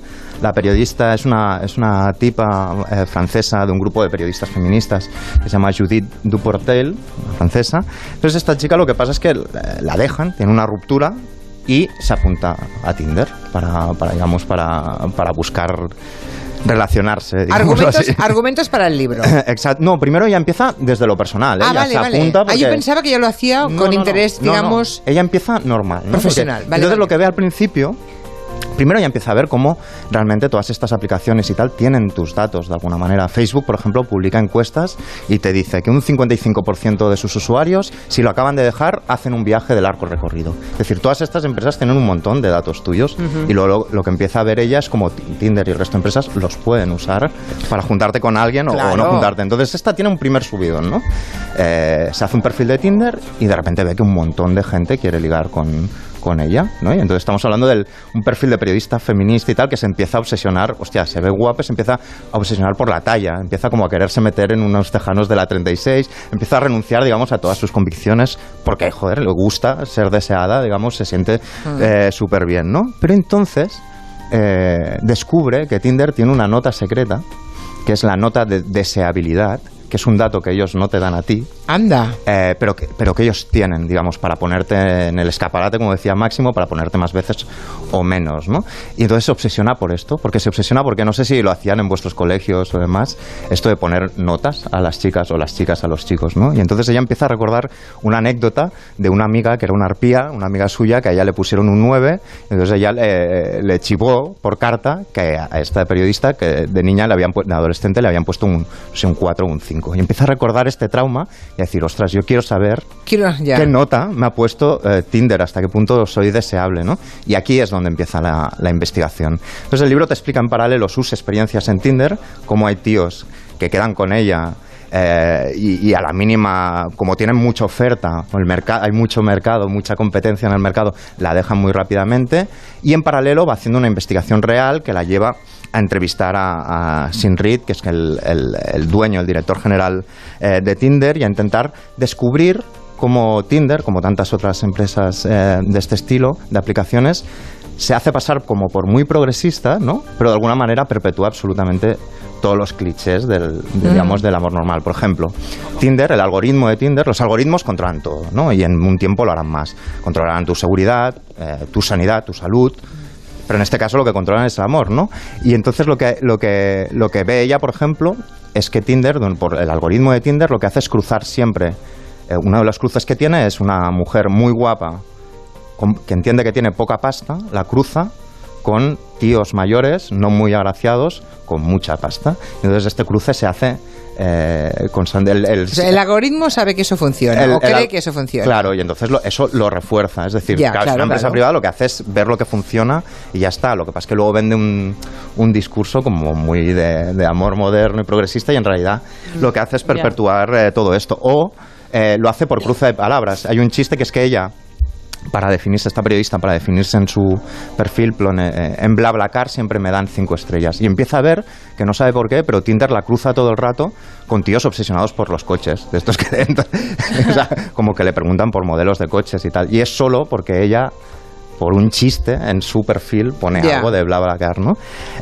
La periodista es una, es una tipa eh, francesa de un grupo de periodistas feministas que se llama Judith Duportel, francesa. Entonces esta chica lo que pasa es que eh, la dejan, tiene una ruptura y se apunta a Tinder para, para digamos, para, para buscar relacionarse. Argumentos, así. *laughs* argumentos para el libro. Exacto. No, primero ella empieza desde lo personal. ¿eh? Ah, Ella vale, se vale. apunta Ah, yo pensaba que ya lo hacía No, con no, interés, No, no. digamos. Ella empieza normal. ¿no? Profesional, Porque- vale, Entonces lo que ve al principio Primero ya empieza a ver cómo realmente todas estas aplicaciones y tal tienen tus datos de alguna manera. Facebook, por ejemplo, publica encuestas y te dice que un 55% de sus usuarios, si lo acaban de dejar, hacen un viaje de largo recorrido. Es decir, todas estas empresas tienen un montón de datos tuyos y luego lo, que empieza a ver ella es como Tinder y el resto de empresas los pueden usar para juntarte con alguien o- no juntarte. Entonces esta tiene un primer subidón, ¿no? Eh, se hace un perfil de Tinder y de repente ve que un montón de gente quiere ligar con, con ella, ¿no? Y entonces estamos hablando de un perfil de periodista feminista y tal que se empieza a obsesionar, hostia, se ve guapa, se empieza a obsesionar por la talla, empieza como a quererse meter en unos tejanos de la 36, empieza a renunciar, digamos, a todas sus convicciones porque, joder, le gusta ser deseada, digamos, se siente eh, súper bien, ¿no? Pero entonces eh, descubre que Tinder tiene una nota secreta, que es la nota de deseabilidad, que es un dato que ellos no te dan a ti, Anda. eh, pero, que, pero que ellos tienen, digamos, para ponerte en el escaparate, como decía Máximo, para ponerte más veces o menos, ¿no? Y entonces se obsesiona por esto, porque se obsesiona porque no sé si lo hacían en vuestros colegios o demás, esto de poner notas a las chicas o las chicas a los chicos, ¿no? Y entonces ella empieza a recordar una anécdota de una amiga que era una arpía, una amiga suya, que a ella le pusieron un 9, entonces ella le, le chivó por carta que a esta periodista, que de niña, le habían, de adolescente, le habían puesto un, no sé, un 4 o un 5. Y empieza a recordar este trauma y a decir, ostras, yo quiero saber Quiero ya. ¿Qué nota me ha puesto eh, Tinder? ¿Hasta qué punto soy deseable? ¿no? Y aquí es donde empieza la, la investigación. Entonces el libro te explica en paralelo sus experiencias en Tinder, cómo hay tíos que quedan con ella eh, y, y a la mínima, como tienen mucha oferta, el mercado, hay mucho mercado, mucha competencia en el mercado, la dejan muy rápidamente y en paralelo va haciendo una investigación real que la lleva a entrevistar a, a Sin Reed, que es el, el- el dueño, el director general eh, de Tinder, y a intentar descubrir cómo Tinder, como tantas otras empresas eh, de este estilo, de aplicaciones, se hace pasar como por muy progresista, ¿no? Pero de alguna manera perpetúa absolutamente todos los clichés del, de, digamos, del amor normal. Por ejemplo, Tinder, el algoritmo de Tinder, los algoritmos controlan todo, ¿no? Y en un tiempo lo harán más. Controlarán tu seguridad, eh, tu sanidad, tu salud, pero en este caso lo que controlan es el amor, ¿no? Y entonces lo que, lo que, lo que ve ella, por ejemplo, es que Tinder, por el algoritmo de Tinder, lo que hace es cruzar siempre. eh, una de las cruces que tiene es una mujer muy guapa, con- que entiende que tiene poca pasta, la cruza con tíos mayores, no muy agraciados, con mucha pasta. Entonces este cruce se hace eh. El, el- O sea, el algoritmo sabe que eso funciona el- o cree que eso funciona. Claro, y entonces lo- eso lo refuerza. Es decir, Ya, claro, claro, una empresa claro. privada lo que hace es ver lo que funciona y ya está. Lo que pasa es que luego vende un, un discurso como muy de, de amor moderno y progresista y en realidad lo que hace es perpetuar eh, todo esto. O eh, lo hace por cruce de palabras. Hay un chiste que es que ella para definirse, esta periodista, para definirse en su perfil, pone, eh, en BlaBlaCar siempre me dan cinco estrellas. Y empieza a ver, que no sabe por qué, pero Tinder la cruza todo el rato con tíos obsesionados por los coches. De estos que *laughs* *laughs* o sea, como que le preguntan por modelos de coches y tal. Y es solo porque ella por un chiste en su perfil pone algo de BlaBlaCar, ¿no?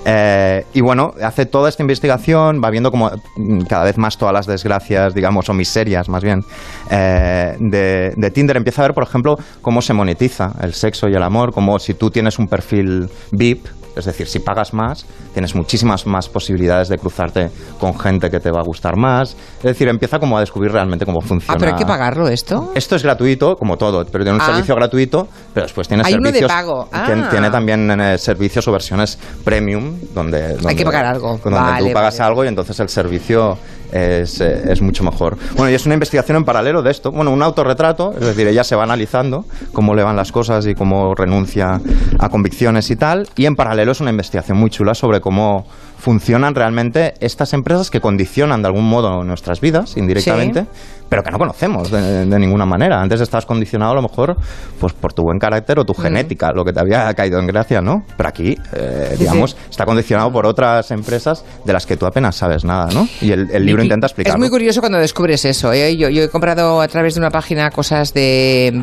Eh, y bueno, hace toda esta investigación, va viendo como mm, cada vez más todas las desgracias, digamos, o miserias más bien, eh, de, de Tinder. Empieza a ver, por ejemplo, cómo se monetiza el sexo y el amor, como si tú tienes un perfil VIP, es decir, si pagas más, tienes muchísimas más posibilidades de cruzarte con gente que te va a gustar más. Es decir, empieza como a descubrir realmente cómo funciona. Ah, pero hay que pagarlo esto. Esto es gratuito, como todo, pero tiene un Ah. servicio gratuito, pero después tiene Hay uno de servicios. pago. Tiene, Ah. tiene también eh, servicios o versiones premium, donde, donde- que pagar algo. Donde Vale, tú pagas vale. algo y entonces el servicio es, eh, es mucho mejor. Bueno, y es una investigación en paralelo de esto. Bueno, un autorretrato, es decir, ella se va analizando cómo le van las cosas y cómo renuncia a convicciones y tal. Y en paralelo es una investigación muy chula sobre cómo funcionan realmente estas empresas que condicionan de algún modo nuestras vidas indirectamente, pero que no conocemos de, de ninguna manera. Antes estabas condicionado a lo mejor pues por tu buen carácter o tu genética, lo que te había caído en gracia, ¿no? Pero aquí, eh, digamos, está condicionado por otras empresas de las que tú apenas sabes nada, ¿no? Y el, el libro intenta Es explicarlo. muy curioso cuando descubres eso. ¿eh? Yo, yo he comprado a través de una página cosas de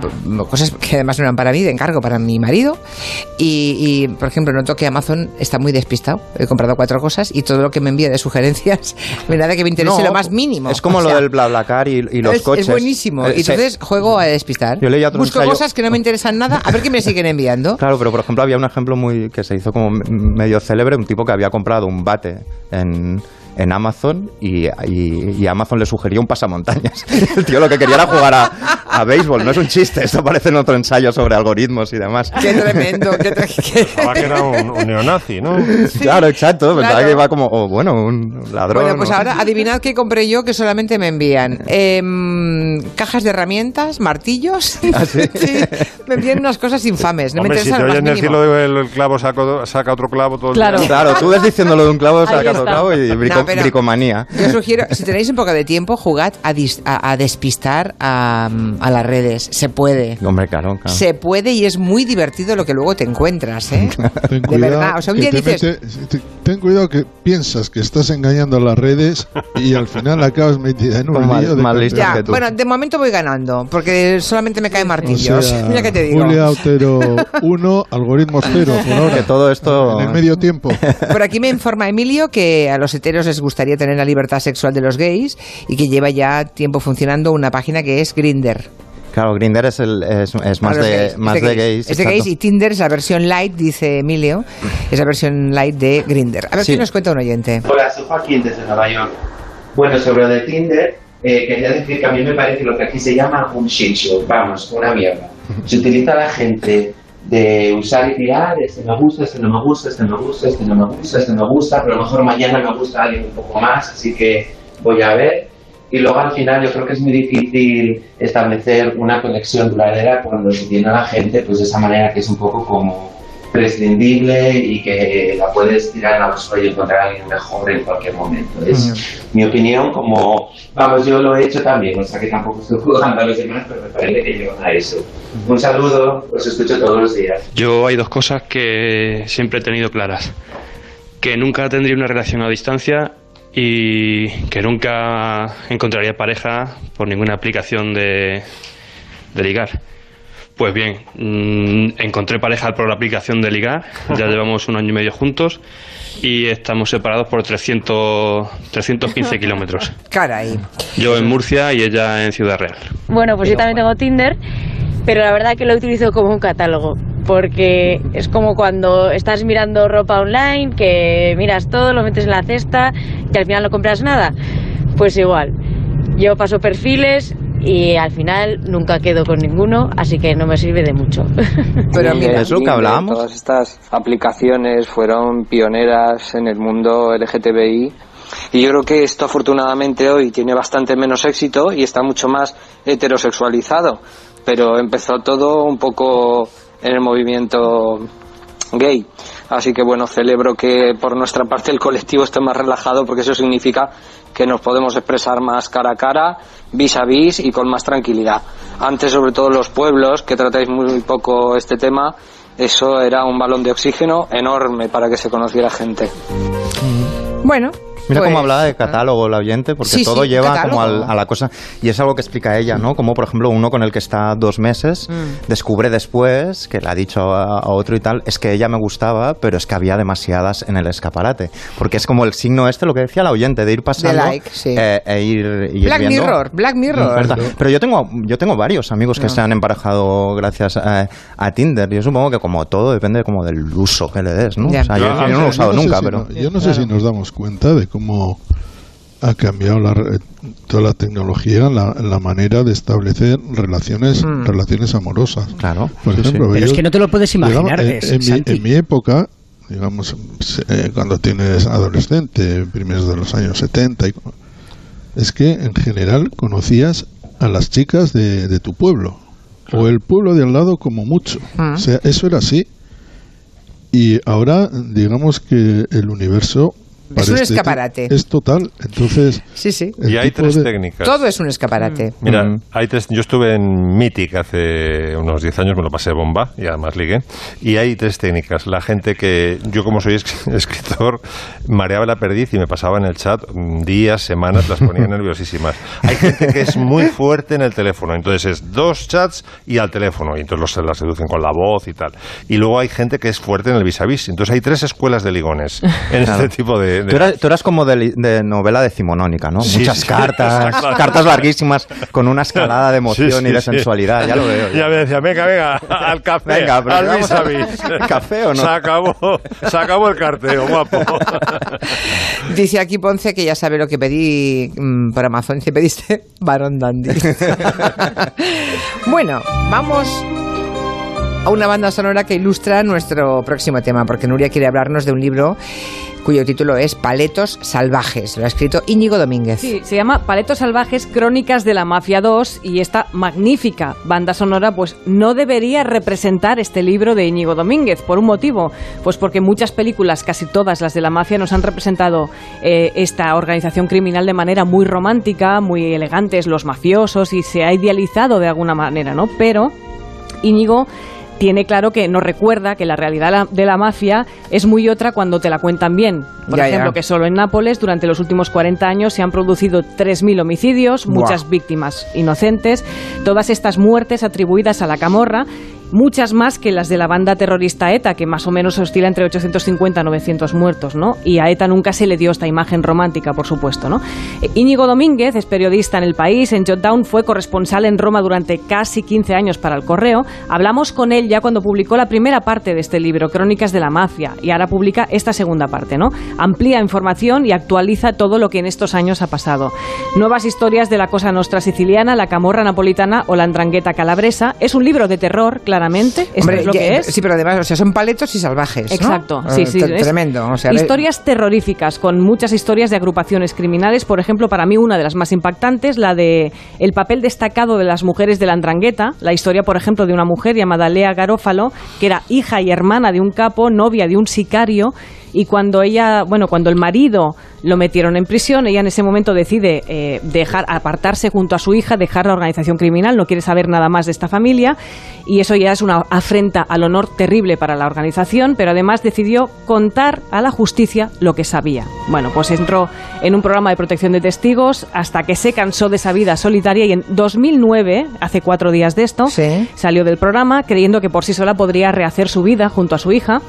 cosas que además no eran para mí, de encargo para mi marido. Y, y, por ejemplo, noto que Amazon está muy despistado. He comprado cuatro cosas y todo lo que me envía de sugerencias *laughs* me da de que me interese No, lo más mínimo. Es como O lo sea, del BlaBlaCar y, y los es, coches. es buenísimo. Eh, Y se- entonces juego a despistar. Yo leía otro Busco ensayo- cosas que no me interesan nada, a ver qué me siguen enviando. *laughs* Claro, pero por ejemplo había un ejemplo muy que se hizo como medio célebre, un tipo que había comprado un bate en, en Amazon y, y- y Amazon le sugería un pasamontañas. *laughs* El tío lo que quería era jugar a, a béisbol. No es un chiste, esto parece en otro ensayo sobre algoritmos y demás. Qué tremendo, qué *laughs* Pensaba que era un, un neonazi, ¿no? Claro, exacto. Pensaba claro. que iba como, oh, bueno, un ladrón. Bueno, pues ahora adivinad qué compré yo que solamente me envían. Em, cajas de herramientas, martillos. *laughs* ¿Ah, sí? me envían unas cosas infames. No Hombre, me si interesa se lo oye más en el mínimo. cielo el, el clavo saca, otro- saca otro clavo todo el Claro. día. Claro, tú ves diciéndolo de un clavo, Ahí sacas otro clavo y brico- No, pero- bricomanía. Yo sugiero, si tenéis un poco de tiempo, jugad a, dis- a- a despistar a, a las redes. Se puede. Hombre, claro, claro. Se puede y es muy divertido lo que luego te encuentras, ¿eh? *laughs* Ten De verdad. O sea, un día te dices, mete- ten cuidado que piensas que estás engañando a las redes y al final acabas metida en un de ya, que tú. bueno, de momento voy ganando, porque solamente me caen O martillos. sea, *laughs* Mira que te digo. Julia Otero 1, algoritmos 0 por ahora. Que todo esto... En el medio tiempo. Por aquí me informa Emilio que a los heteros les gustaría tener la libertad sexual de los gays y que lleva ya tiempo funcionando una página que es Grinder. Claro, Grinder es, el, es, es más, de, más de gays. Es de gays y Tinder es la versión light, dice Emilio. Es la versión light de Grinder. A ver Sí. qué nos cuenta un oyente. Hola, soy Joaquín desde Nueva York. Bueno, sobre lo de Tinder, eh, quería decir que a mí me parece lo que aquí se llama un shit show, vamos, una mierda. Se utiliza a la gente de usar y tirar, este me gusta, este no me gusta, este me gusta, este no me gusta, este me gusta, pero a lo mejor mañana me gusta alguien un poco más, así que voy a ver. Y luego al final yo creo que es muy difícil establecer una conexión duradera cuando se tiene a la gente pues de esa manera que es un poco como prescindible y que la puedes tirar a la basura y encontrar a alguien mejor en cualquier momento. Es mi opinión como, vamos, yo lo he hecho también, o sea que tampoco estoy jugando a los demás, pero me parece que llevan a eso. Un saludo, os escucho todos los días. Yo hay dos cosas que siempre he tenido claras. Que nunca tendría una relación a distancia y que nunca encontraría pareja por ninguna aplicación de, de ligar. Pues bien, mm, encontré pareja por la aplicación de ligar, ya llevamos un año y medio juntos y estamos separados por 300, 315 *laughs* kilómetros. Caray. Yo en Murcia y ella en Ciudad Real. Bueno, pues yo también tengo Tinder, pero la verdad que lo utilizo como un catálogo, porque es como cuando estás mirando ropa online, que miras todo, lo metes en la cesta y al final no compras nada. Pues igual, yo paso perfiles y al final nunca quedo con ninguno, así que no me sirve de mucho. *laughs* Pero mira, Es lo que hablábamos. Todas estas aplicaciones fueron pioneras en el mundo LGTBI y yo creo que esto afortunadamente hoy tiene bastante menos éxito y está mucho más heterosexualizado, pero empezó todo un poco en el movimiento gay. Así que bueno, celebro que por nuestra parte el colectivo esté más relajado porque eso significa que nos podemos expresar más cara a cara, vis a vis y con más tranquilidad. Antes, sobre todo los pueblos, que tratáis muy poco este tema, eso era un balón de oxígeno enorme para que se conociera gente. bueno. Mira pues, cómo hablaba de catálogo la oyente, porque Sí, todo sí, lleva catálogo. como al- a la cosa. Y es algo que explica ella, ¿no? Como, por ejemplo, uno con el que está dos meses Mm. descubre después, que le ha dicho a, a otro y tal, es que ella me gustaba, pero es que había demasiadas en el escaparate. Porque es como el signo este, lo que decía la oyente, de ir pasando like, sí. eh, e ir, ir Black viendo. Mirror, Black Mirror. ¿Verdad? Pero yo tengo, yo tengo varios amigos que se han emparejado gracias a, a Tinder. Yo supongo que como todo depende como del uso que le des, ¿no? O sea, yo, Yo- no lo he usado no nunca, pero... no- yo no sé si nos damos cuenta de cómo ha cambiado la toda la tecnología, la, la manera de establecer relaciones Mm. relaciones amorosas. Claro. Por sí, sí. ejemplo, Pero es que no te lo puedes digamos, imaginar, en, mi, en mi época, digamos, eh, cuando tienes adolescente, primeros de los años 70, y es que en general conocías a las chicas de, de tu pueblo, o el pueblo de al lado como mucho. Mm. O sea, eso era así. Y ahora, digamos que el universo... Es un escaparate. Es total. Entonces, Sí, sí. Y hay tres de- técnicas. Todo es un escaparate. Mira, Mm. hay tres, yo estuve en Mythic hace unos 10 años, me lo pasé bomba y además ligué. Y hay tres técnicas. La gente que, yo como soy es- *laughs* escritor, mareaba la perdiz y me pasaba en el chat mm, días, semanas, las ponía *laughs* nerviosísimas. Hay gente que es muy fuerte en el teléfono, entonces es dos chats y al teléfono, y entonces los, las seducen con la voz y tal. Y luego hay gente que es fuerte en el vis a vis. Entonces hay tres escuelas de ligones en *laughs* este tipo de, de- de- Tú eras, tú eras como de, de novela decimonónica, ¿no? Sí, Muchas sí, cartas, *laughs* cartas larguísimas, con una escalada de emoción Sí, sí, y de sí. sensualidad, ya lo veo. Ya me decía, venga, venga, al café, Venga, pero al vamos vis a- vis. ¿Café o no? Se acabó, se acabó el carteo, guapo. *laughs* Dice aquí Ponce que ya sabe lo que pedí mm, por Amazon. Dice, pediste varón dandy. *laughs* bueno, vamos a una banda sonora que ilustra nuestro próximo tema, porque Nuria quiere hablarnos de un libro cuyo título es Paletos Salvajes. Lo ha escrito Íñigo Domínguez. Sí, se llama Paletos Salvajes, Crónicas de la Mafia 2 y esta magnífica banda sonora pues no debería representar este libro de Íñigo Domínguez por un motivo, pues porque muchas películas, casi todas las de la mafia, nos han representado eh, esta organización criminal de manera muy romántica, muy elegantes, los mafiosos y se ha idealizado de alguna manera, ¿no? Pero Íñigo tiene claro que nos recuerda que la realidad de la mafia es muy otra cuando te la cuentan bien. Por Ya, ya. ejemplo, que solo en Nápoles durante los últimos 40 años se han producido 3.000 homicidios, muchas víctimas inocentes, todas estas muertes atribuidas a la camorra, muchas más que las de la banda terrorista ETA, que más o menos oscila entre 850 y 900 muertos, ¿no? Y a ETA nunca se le dio esta imagen romántica, por supuesto, ¿no? Eh, Íñigo Domínguez es periodista en El País, en Jotdown, fue corresponsal en Roma durante casi 15 años para El Correo. Hablamos con él ya cuando publicó la primera parte de este libro, Crónicas de la Mafia, y ahora publica esta segunda parte, ¿no? Amplía información y actualiza todo lo que en estos años ha pasado. Nuevas historias de la Cosa Nostra siciliana, la Camorra napolitana o la Andrangheta calabresa. Es un libro de terror, claramente. Esto Hombre, es lo ya- que es. Sí, pero además, o sea, son paletos y salvajes. ¿no? Exacto, Eh, sí, sí. es Tremendo. O sea, historias terroríficas, con muchas historias de agrupaciones criminales. Por ejemplo, para mí una de las más impactantes, la de el papel destacado de las mujeres de la Andrangheta. La historia, por ejemplo, de una mujer llamada Lea Garófalo, que era hija y hermana de un capo, novia de un sicario. Y cuando ella, bueno, cuando el marido lo metieron en prisión, ella en ese momento decide eh, dejar, apartarse junto a su hija, dejar la organización criminal, no quiere saber nada más de esta familia, y eso ya es una afrenta al honor terrible para la organización, pero además decidió contar a la justicia lo que sabía. Bueno, pues entró en un programa de protección de testigos hasta que se cansó de esa vida solitaria y en 2009, hace cuatro días de esto, salió del programa creyendo que por sí sola podría rehacer su vida junto a su hija.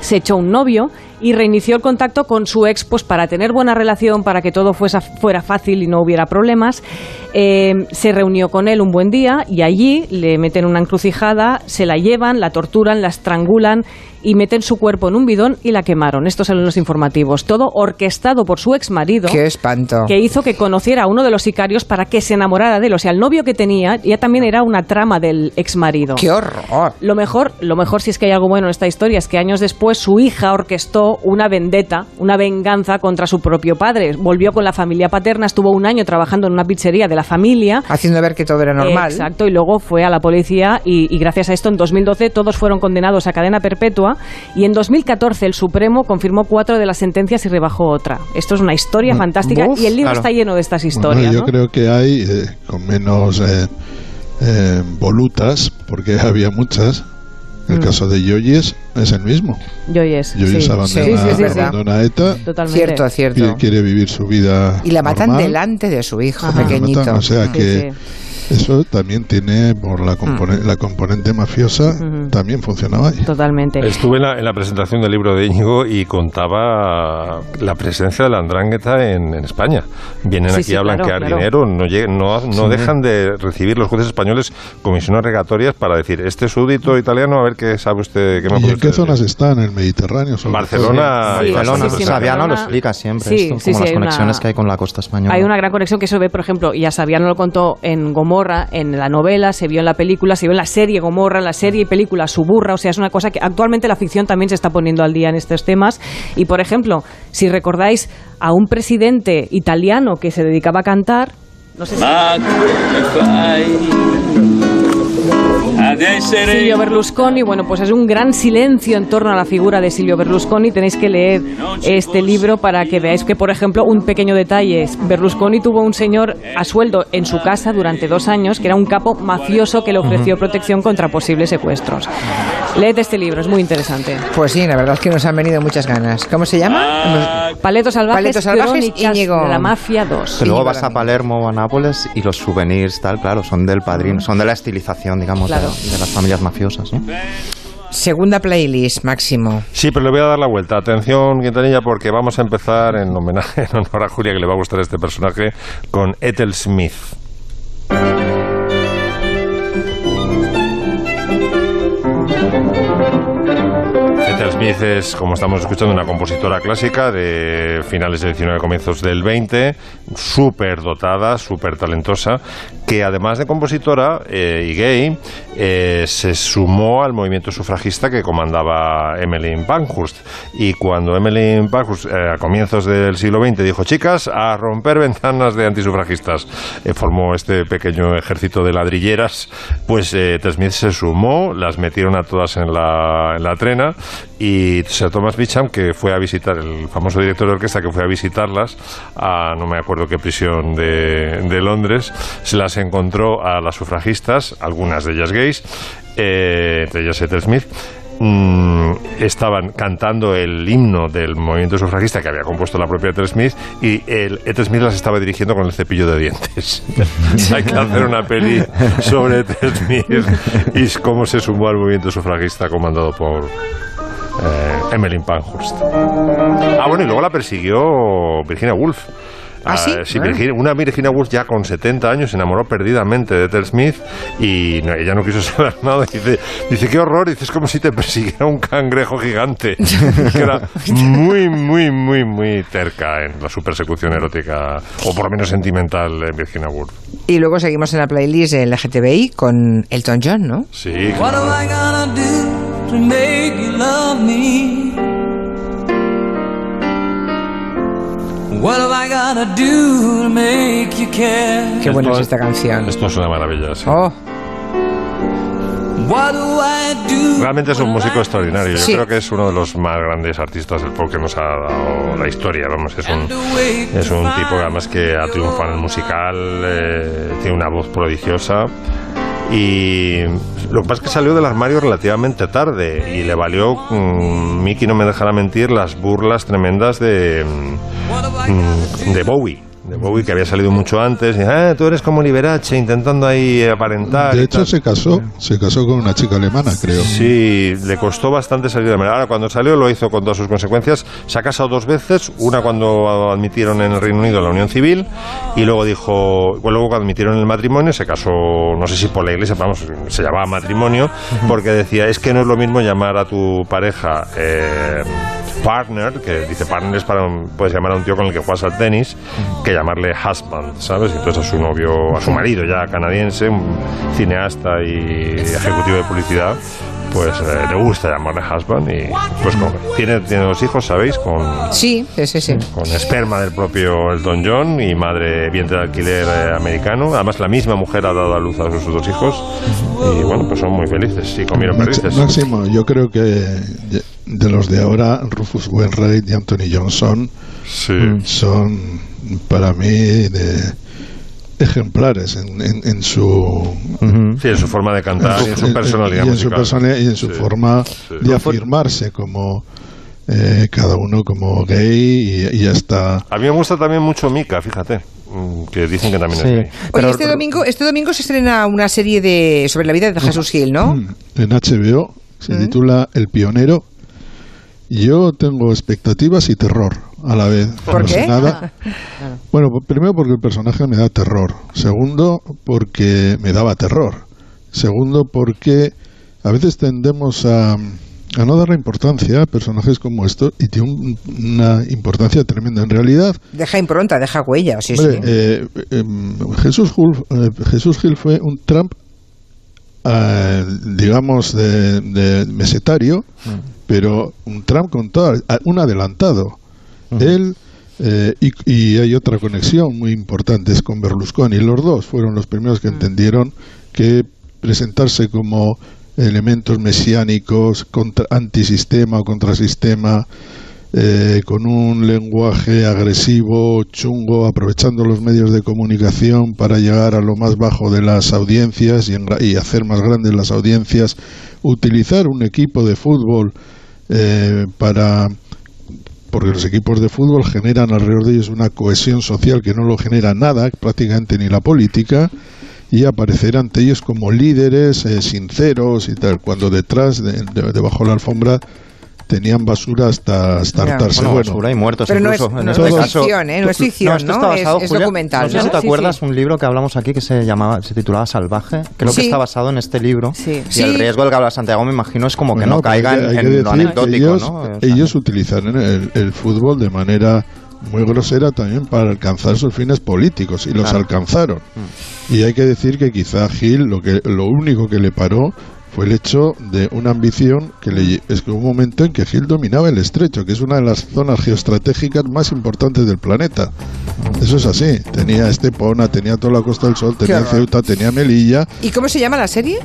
Se echó un novio y reinició el contacto con su ex pues para tener buena relación, para que todo fuesa- fuera fácil y no hubiera problemas. Eh, se reunió con él un buen día y allí le meten una encrucijada, se la llevan, la torturan, la estrangulan y meten su cuerpo en un bidón y la quemaron. Estos son los informativos. Todo orquestado por su ex marido Qué espanto. que hizo que conociera a uno de los sicarios para que se enamorara de él. O sea, el novio que tenía ya también era una trama del ex marido. ¡Qué horror! Lo mejor, lo mejor si es que hay algo bueno en esta historia es que años después su hija orquestó una vendetta, una venganza contra su propio padre. Volvió con la familia paterna, estuvo un año trabajando en una pizzería de la familia. Haciendo ver que todo era normal. Exacto, y luego fue a la policía y, y gracias a esto en 2012 todos fueron condenados a cadena perpetua y en 2014 el Supremo confirmó cuatro de las sentencias y rebajó otra. Esto es una historia Mm, fantástica y el libro Claro. está lleno de estas Bueno, historias. yo ¿no? creo que hay eh, con menos eh, eh, volutas, porque *laughs* había muchas. El Mm. caso de Yoyes es el mismo. Yoyes, Yoyes sí. abandona, Sí, sí, sí, sí. abandona a ETA Totalmente. Cierto, cierto. y quiere vivir su vida Y la matan normal. delante de su hijo La pequeñito. matan, o sea Sí, que sí. Eso también tiene por la, compone- la componente mafiosa Ujú. también funcionaba ahí. Totalmente. Estuve en la, en la presentación del libro de Íñigo y contaba la presencia de la andrangheta en, en España. Vienen Sí, aquí sí, a blanquear claro, claro. dinero, no, lleg- no, no Sí. dejan de recibir los jueces españoles comisiones regatorias para decir, este súbdito italiano, a ver qué sabe usted, qué me ¿Y en qué zonas decir?". está? En el Mediterráneo. sobre Barcelona y Barcelona, Barcelona. lo explica siempre, Sí, esto, sí, como sí, las conexiones una- que hay con la costa española. Hay una gran conexión que se ve, por ejemplo, y ya Sabiano lo contó en Gomorra, en la novela, se vio en la película, se vio en la serie Gomorra, la serie y película Suburra, o sea, es una cosa que actualmente la ficción también se está poniendo al día en estos temas. Y, por ejemplo, si recordáis a un presidente italiano que se dedicaba a cantar, no sé si... Silvio Berlusconi, bueno, pues es un gran silencio en torno a la figura de Silvio Berlusconi. Tenéis que leer este libro para que veáis que, por ejemplo, un pequeño detalle es, Berlusconi tuvo un señor a sueldo en su casa durante dos años, que era un capo mafioso que le ofreció protección contra posibles secuestros. Leed este libro, es muy interesante. Pues sí, la verdad es que nos han venido muchas ganas. ¿Cómo se llama? Paletos salvajes, Paletos salvajes, Íñigo. de la mafia 2. Que luego vas a. Palermo o a Nápoles y los souvenirs, tal, claro, son del padrino, son de la estilización, digamos, Claro. de, las familias mafiosas, ¿no? Segunda playlist, Máximo. Sí, pero le voy a dar la vuelta. Atención, Quintanilla, porque vamos a empezar en homenaje, *laughs* en honor a Julia, que le va a gustar este personaje, con Ethel Smith. Ethel Smith es, como estamos escuchando, una compositora clásica de finales del 19 comienzos del 20, súper dotada, súper talentosa, que además de compositora eh, y gay, eh, se sumó al movimiento sufragista que comandaba Emmeline Pankhurst. Y cuando Emmeline Pankhurst, eh, a comienzos del siglo XX, dijo, chicas, a romper ventanas de antisufragistas, formó este pequeño ejército de ladrilleras, pues Smith se sumó, las metieron a todas en la, en la trena y Sir Thomas Beecham, que fue a visitar, el famoso director de orquesta que fue a visitarlas a no me acuerdo qué prisión de, de Londres, se las encontró a las sufragistas, algunas de ellas gays, eh, entre ellas Ethel Smith, mm, estaban cantando el himno del movimiento sufragista que había compuesto la propia Ethel Smith y el Ethel Smith las estaba dirigiendo con el cepillo de dientes. *laughs* Hay que hacer una peli sobre Ethel Smith y cómo se sumó al movimiento sufragista comandado por eh, Emmeline Pankhurst. Ah, bueno, y luego la persiguió Virginia Woolf. ¿Ah, sí? Virginia- una Virginia Woolf ya con 70 años se enamoró perdidamente de Ethel Smith y no, ella no quiso *laughs* saber nada. Dice, dice, qué horror, dice, es como si te persiguiera un cangrejo gigante. *laughs* que era muy, muy, muy, muy terca en la su persecución erótica, o por lo menos sentimental en Virginia Woolf. Y luego seguimos en la playlist LGTBI con Elton John, ¿no? Sí, What Qué buena es esta canción. Esto es una maravilla, sí. Oh, What do I do? Realmente es un músico extraordinario. Yo Sí. creo que es uno de los más grandes artistas del pop que nos ha dado la historia. Vamos, es un, es un tipo que además que ha triunfado en el musical, eh, tiene una voz prodigiosa. Y lo que pasa es que salió del armario relativamente tarde y le valió, mm, Mickey no me dejará mentir, las burlas tremendas de, mm, de Bowie. De Bowie que había salido mucho antes. Y, ah, tú eres como Liberace intentando ahí aparentar. De hecho, tal". se casó, se casó con una chica alemana, creo. Sí, le costó bastante salir de manera. Ahora, cuando salió, lo hizo con todas sus consecuencias. Se ha casado dos veces, una cuando admitieron en el Reino Unido la unión civil, y luego dijo, bueno, luego cuando admitieron el matrimonio, se casó, no sé si por la iglesia, vamos, se llamaba matrimonio, porque decía, es que no es lo mismo llamar a tu pareja. eh, partner, que dice partner es para un- puedes llamar a un tío con el que juegas al tenis, que llamarle husband, ¿sabes? Entonces a su novio, a su marido ya canadiense, un cineasta y ejecutivo de publicidad, pues eh, le gusta llamarle husband y pues como- tiene, tiene dos hijos, ¿sabéis? Con, sí, sí, sí. con esperma del propio Elton John y madre vientre de alquiler eh, americano. Además, la misma mujer ha dado a luz a sus dos hijos y bueno, pues son muy felices y comieron perdices. Máximo, yo creo que de los de ahora, Rufus Wainwright y Anthony Johnson son para mí de ejemplares en, en- en su Sí, en su forma de cantar y en su personalidad y en su, musical. persona- y en su Sí, forma sí. de afirmarse como eh, cada uno como gay y, y hasta A mí me gusta también mucho Mika, fíjate, mm, que dicen que también es gay. Oye, este domingo, este domingo se estrena una serie de sobre la vida de Jesús Gil, ¿no? en HBO se Mm. titula El pionero yo tengo expectativas y terror a la vez ¿Por no sé qué? nada Bueno, pues primero porque el personaje me da terror. Segundo, porque me daba terror. Segundo, porque a veces tendemos a, a no darle importancia a personajes como estos y tiene un- una importancia tremenda. En realidad, Deja impronta, deja huella, sí, hombre, sí. eh, em, Jesús, Gil, eh, Jesús Gil fue un Trump, eh, digamos, de, de mesetario, pero un Trump con todo, un adelantado. Él eh, y, y hay otra conexión muy importante es con Berlusconi. Los dos fueron los primeros que entendieron que presentarse como elementos mesiánicos contra, antisistema o contrasistema eh, con un lenguaje agresivo, chungo, aprovechando los medios de comunicación para llegar a lo más bajo de las audiencias y, y hacer más grandes las audiencias, utilizar un equipo de fútbol eh, para porque los equipos de fútbol generan alrededor de ellos una cohesión social que no lo genera nada, prácticamente ni la política, y aparecer ante ellos como líderes eh, sinceros y tal, cuando detrás, de- de- debajo de la alfombra, tenían basura hasta, hasta hartarse. Bueno, Bueno, basura y muertos Pero no es, incluso. no en es este Todos- caso- ficción, ¿eh? No es ficción, esto ¿no? está basado, es, es Julia, documental. No sé si ¿no? te Sí, acuerdas sí. un libro que hablamos aquí que se llamaba, se titulaba Salvaje. Creo Sí. que está basado en este libro. Sí. Y Sí. el riesgo del que habla Santiago, me imagino, es como que Bueno, no caiga en, en lo anecdótico, ellos, ¿no? O sea, ellos utilizan el, el fútbol de manera muy grosera también para alcanzar sus fines políticos y los Claro. alcanzaron. Mm. Y hay que decir que quizá Gil lo que lo único que le paró fue el hecho de una ambición que le es que hubo un momento en que Gil dominaba el estrecho, que es una de las zonas geoestratégicas más importantes del planeta. Eso es así. Tenía Estepona, tenía toda la Costa del Sol, tenía. Ceuta, tenía Melilla. ¿Y cómo se llama la serie?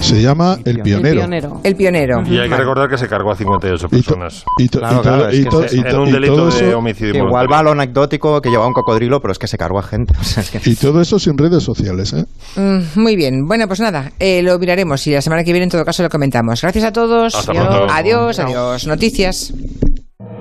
Se llama El Pionero. El pionero. Y hay que Vale. recordar que se cargó a 58 Y to- personas. y en un y delito todo de eso- homicidio igual voluntario. va a lo anecdótico que llevaba un cocodrilo, pero es que se cargó a gente. *laughs* O sea, es que- Y todo eso sin redes sociales, ¿eh? Mm, muy bien. Bueno, pues nada, eh, lo miraremos y la semana que viene en todo caso lo comentamos. Gracias a todos. Hasta Adiós, pronto. adiós, adiós. Noticias.